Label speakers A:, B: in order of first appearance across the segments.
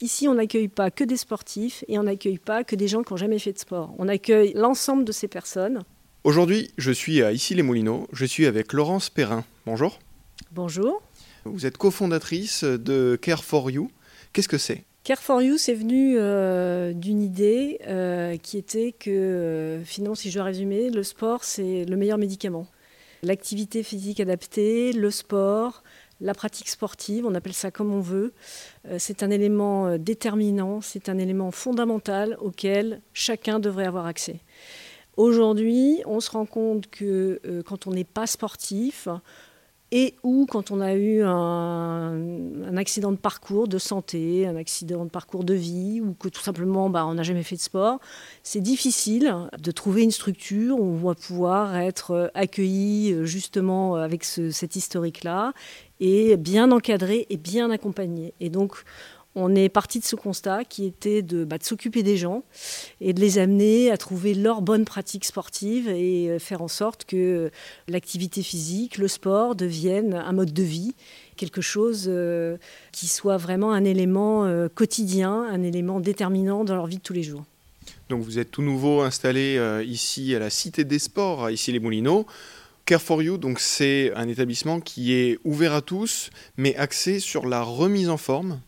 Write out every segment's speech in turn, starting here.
A: Ici, on n'accueille pas que des sportifs et on n'accueille pas que des gens qui n'ont jamais fait de sport. On accueille l'ensemble de ces personnes.
B: Aujourd'hui, je suis à Issy-les-Moulineaux. Je suis avec Laurence Perrin. Bonjour.
A: Bonjour.
B: Vous êtes cofondatrice de Care for You. Qu'est-ce que c'est?
A: Care for You, c'est venu euh, d'une idée euh, qui était que, euh, finalement, si je dois résumer, le sport, c'est le meilleur médicament. L'activité physique adaptée, le sport, la pratique sportive, on appelle ça comme on veut, euh, c'est un élément euh, déterminant, c'est un élément fondamental auquel chacun devrait avoir accès. Aujourd'hui, on se rend compte que euh, quand on n'est pas sportif, et ou quand on a eu un, accident de parcours de santé, un accident de parcours de vie, ou que tout simplement bah, on n'a jamais fait de sport, c'est difficile de trouver une structure où on va pouvoir être accueilli justement avec cet historique-là et bien encadré et bien accompagné. Et donc, on est parti de ce constat qui était de, bah, de s'occuper des gens et de les amener à trouver leurs bonnes pratiques sportives et euh, faire en sorte que l'activité physique, le sport deviennent un mode de vie, quelque chose euh, qui soit vraiment un élément euh, quotidien, un élément déterminant dans leur vie de tous les jours.
B: Donc vous êtes tout nouveau installé ici à la Cité des Sports, ici les Moulineaux. Care for You, donc c'est un établissement qui est ouvert à tous, mais axé sur la remise en forme.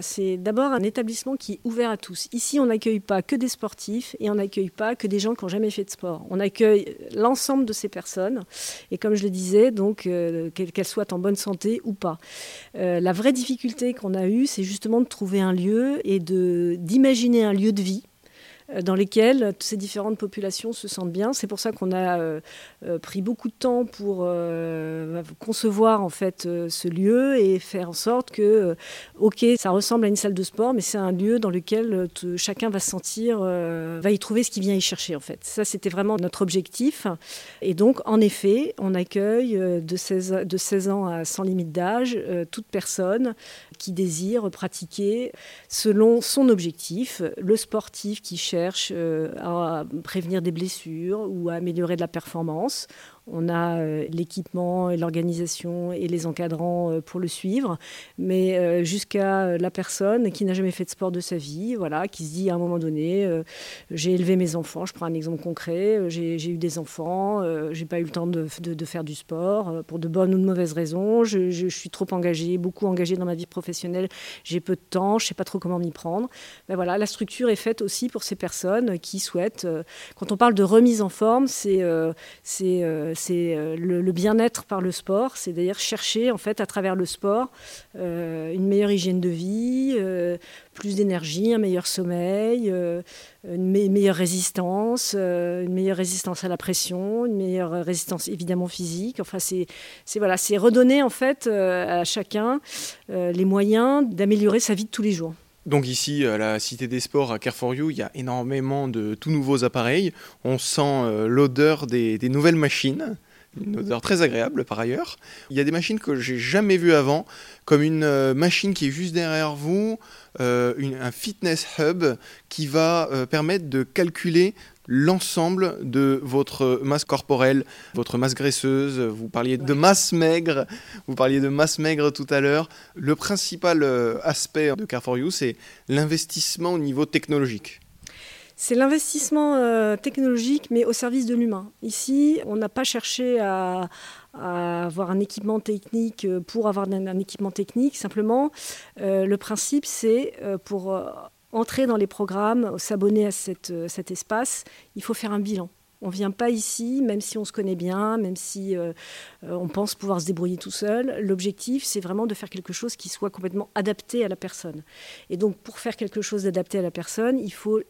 A: C'est d'abord un établissement qui est ouvert à tous. Ici, on n'accueille pas que des sportifs et on n'accueille pas que des gens qui n'ont jamais fait de sport. On accueille l'ensemble de ces personnes. Et comme je le disais, donc euh, qu'elles soient en bonne santé ou pas. Euh, la vraie difficulté qu'on a eue, c'est justement de trouver un lieu et d'imaginer un lieu de vie euh, dans lesquelles ces différentes populations se sentent bien. C'est pour ça qu'on a euh, euh, pris beaucoup de temps pour concevoir en fait ce lieu et faire en sorte que, ok, ça ressemble à une salle de sport, mais c'est un lieu dans lequel chacun va se sentir, va y trouver ce qu'il vient y chercher en fait. Ça, c'était vraiment notre objectif. Et donc, en effet, on accueille de 16, de 16 ans à sans limite d'âge toute personne qui désire pratiquer selon son objectif, le sportif qui cherche euh, à prévenir des blessures ou à améliorer de la performance on a euh, l'équipement et l'organisation et les encadrants euh, pour le suivre, mais euh, jusqu'à la personne qui n'a jamais fait de sport de sa vie, voilà, qui se dit à un moment donné, j'ai élevé mes enfants, je prends un exemple concret, j'ai eu des enfants, j'ai pas eu le temps de, faire du sport pour de bonnes ou de mauvaises raisons, je, suis trop engagée, beaucoup engagée dans ma vie professionnelle, j'ai peu de temps, je sais pas trop comment m'y prendre. Ben voilà, la structure est faite aussi pour ces personnes qui souhaitent. quand on parle de remise en forme, c'est c'est c'est euh, le, bien-être par le sport, c'est d'ailleurs chercher en fait à travers le sport euh, une meilleure hygiène de vie, euh, plus d'énergie, un meilleur sommeil, une meilleure résistance, une meilleure résistance à la pression, une meilleure résistance évidemment physique. Enfin, c'est voilà, c'est redonner en fait à chacun les moyens d'améliorer sa vie de tous les jours.
B: Donc ici, à la Cité des Sports, à Care You, il y a énormément de tout nouveaux appareils. On sent euh, l'odeur des, nouvelles machines, une odeur très agréable par ailleurs. Il y a des machines que j'ai jamais vues avant, comme une euh, machine qui est juste derrière vous, euh, un fitness hub qui va permettre de calculer l'ensemble de votre masse corporelle, votre masse graisseuse, vous parliez de masse maigre, vous parliez de masse maigre tout à l'heure. Le principal euh, aspect de Car 4 You, c'est l'investissement au niveau technologique.
A: C'est l'investissement euh, technologique, mais au service de l'humain. Ici, on n'a pas cherché à, avoir un équipement technique pour avoir un, équipement technique. Simplement, euh, le principe, c'est pour entrer dans les programmes, s'abonner à euh, cet espace, il faut faire un bilan. On ne vient pas ici, même si on se connaît bien, même si euh, euh, on pense pouvoir se débrouiller tout seul. L'objectif, c'est vraiment de faire quelque chose qui soit complètement adapté à la personne. Et donc, pour faire quelque chose d'adapté à la personne, il faut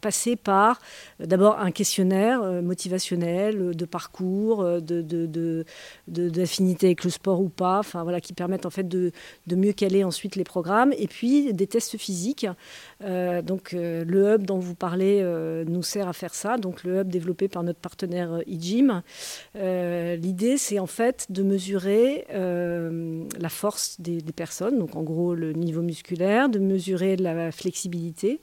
A: passer par euh, d'abord un questionnaire euh, motivationnel, de parcours, de, d'affinité avec le sport ou pas, enfin voilà, qui permettent en fait de, mieux caler ensuite les programmes, et puis des tests physiques. donc le hub dont vous parlez nous sert à faire ça, donc le hub développé par notre partenaire eGym. L'idée c'est en fait de mesurer la force des, des personnes, donc en gros le niveau musculaire, de mesurer la flexibilité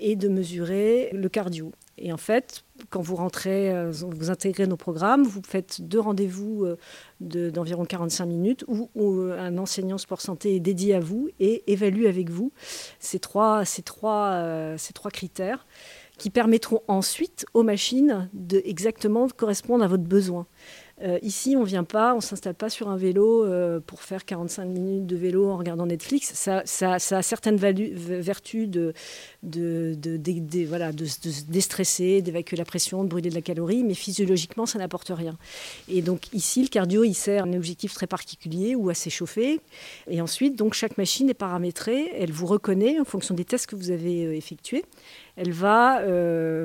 A: et de mesurer le cardio. Et en fait, quand vous rentrez, euh, vous intégrez nos programmes, vous faites deux rendez-vous euh, d'environ 45 minutes où, un enseignant sport santé est dédié à vous et évalue avec vous ces trois, ces trois, ces trois critères qui permettront ensuite aux machines de exactement correspondre à votre besoin. Euh, ici, on ne vient pas, on ne s'installe pas sur un vélo euh, pour faire 45 minutes de vélo en regardant Netflix. Ça, ça, a certaines vertus de, voilà, de, se déstresser, d'évacuer la pression, de brûler de la calorie, mais physiologiquement, ça n'apporte rien. Et donc ici, le cardio, il sert un objectif très particulier ou à s'échauffer. Et ensuite, donc, chaque machine est paramétrée, elle vous reconnaît en fonction des tests que vous avez euh, effectués elle va,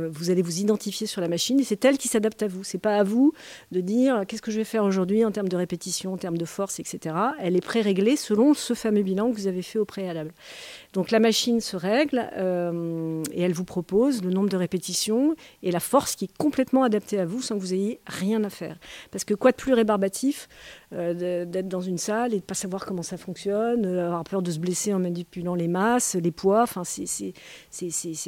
A: vous allez vous identifier sur la machine et c'est elle qui s'adapte à vous. C'est pas à vous de dire qu'est-ce que je vais faire aujourd'hui en termes de répétition, en termes de force, etc. Elle est pré-réglée selon ce fameux bilan que vous avez fait au préalable. Donc la machine se règle euh, et elle vous propose le nombre de répétitions et la force qui est complètement adaptée à vous sans que vous ayez rien à faire. Parce que quoi de plus rébarbatif euh, d'être dans une salle et de pas savoir comment ça fonctionne, euh, avoir peur de se blesser en manipulant les masses, les poids. Enfin, c'est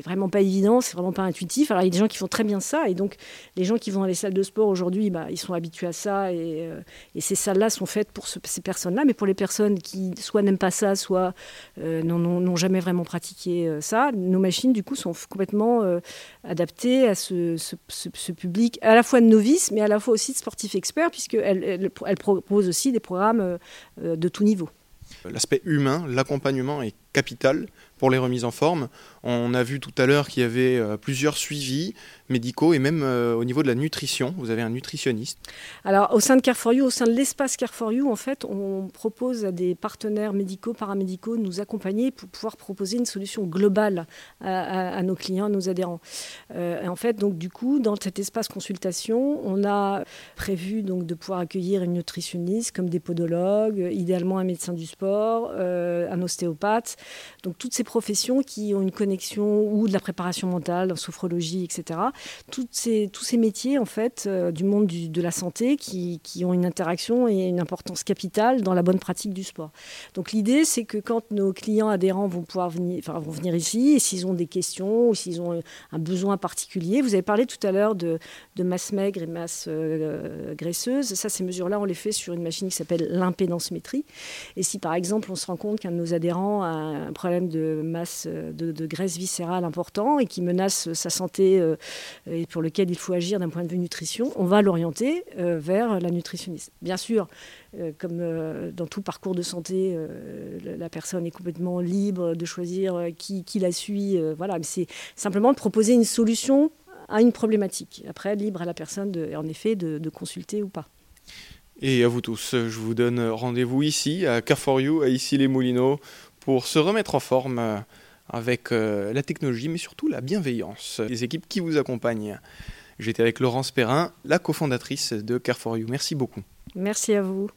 A: vraiment pas évident, c'est vraiment pas intuitif. Alors il y a des gens qui font très bien ça et donc les gens qui vont dans les salles de sport aujourd'hui, bah, ils sont habitués à ça et, et ces salles-là sont faites pour ces personnes-là. Mais pour les personnes qui soit n'aiment pas ça, soit non, non, non jamais vraiment pratiqué euh, ça. Nos machines, du coup, sont complètement euh, adaptées à ce, public, à la fois de novices, mais à la fois aussi de sportifs experts, puisqu'elles elle, elle aussi des programmes euh, de tout niveau.
B: L'aspect humain, l'accompagnement est capital pour les remises en forme. On a vu tout à l'heure qu'il y avait euh, plusieurs suivis médicaux et même euh, au niveau de la nutrition, vous avez un nutritionniste.
A: Alors au sein de Care for You, au sein de l'espace Care for You, en fait, on propose à des partenaires médicaux, paramédicaux de nous accompagner pour pouvoir proposer une solution globale à, nos clients, à nos adhérents. Euh, en fait, donc du coup, dans cet espace consultation, on a prévu donc de pouvoir accueillir une nutritionniste comme des podologues, idéalement un médecin du sport, un ostéopathe, donc toutes ces professions qui ont une connexion ou de la préparation mentale, sophrologie, etc. Toutes ces, tous ces métiers en fait euh, du monde de la santé qui, ont une interaction et une importance capitale dans la bonne pratique du sport. Donc l'idée c'est que quand nos clients adhérents vont pouvoir venir, vont venir ici et s'ils ont des questions ou s'ils ont un besoin particulier, vous avez parlé tout à l'heure de, de masse maigre et masse euh, graisseuse. Ça, ces mesures-là, on les fait sur une machine qui s'appelle l'impédance-métrie. Et si par exemple on se rend compte qu'un de nos adhérents a un problème de masse de, graisse viscérale important et qui menace sa santé euh, et pour lequel il faut agir d'un point de vue nutrition, on va l'orienter euh, vers la nutritionniste. Bien sûr, euh, comme dans tout parcours de santé, la personne est complètement libre de choisir qui, qui la suit. voilà, mais c'est simplement de proposer une solution à une problématique. Après, libre à la personne, en effet, de, consulter ou pas.
B: Et à vous tous, je vous donne rendez-vous ici, à Car You, à Issy-les-Moulineaux, pour se remettre en forme euh, avec euh, la technologie, mais surtout la bienveillance des équipes qui vous accompagnent. J'étais avec Laurence Perrin, la cofondatrice de Care4You. Merci beaucoup.
A: Merci à vous.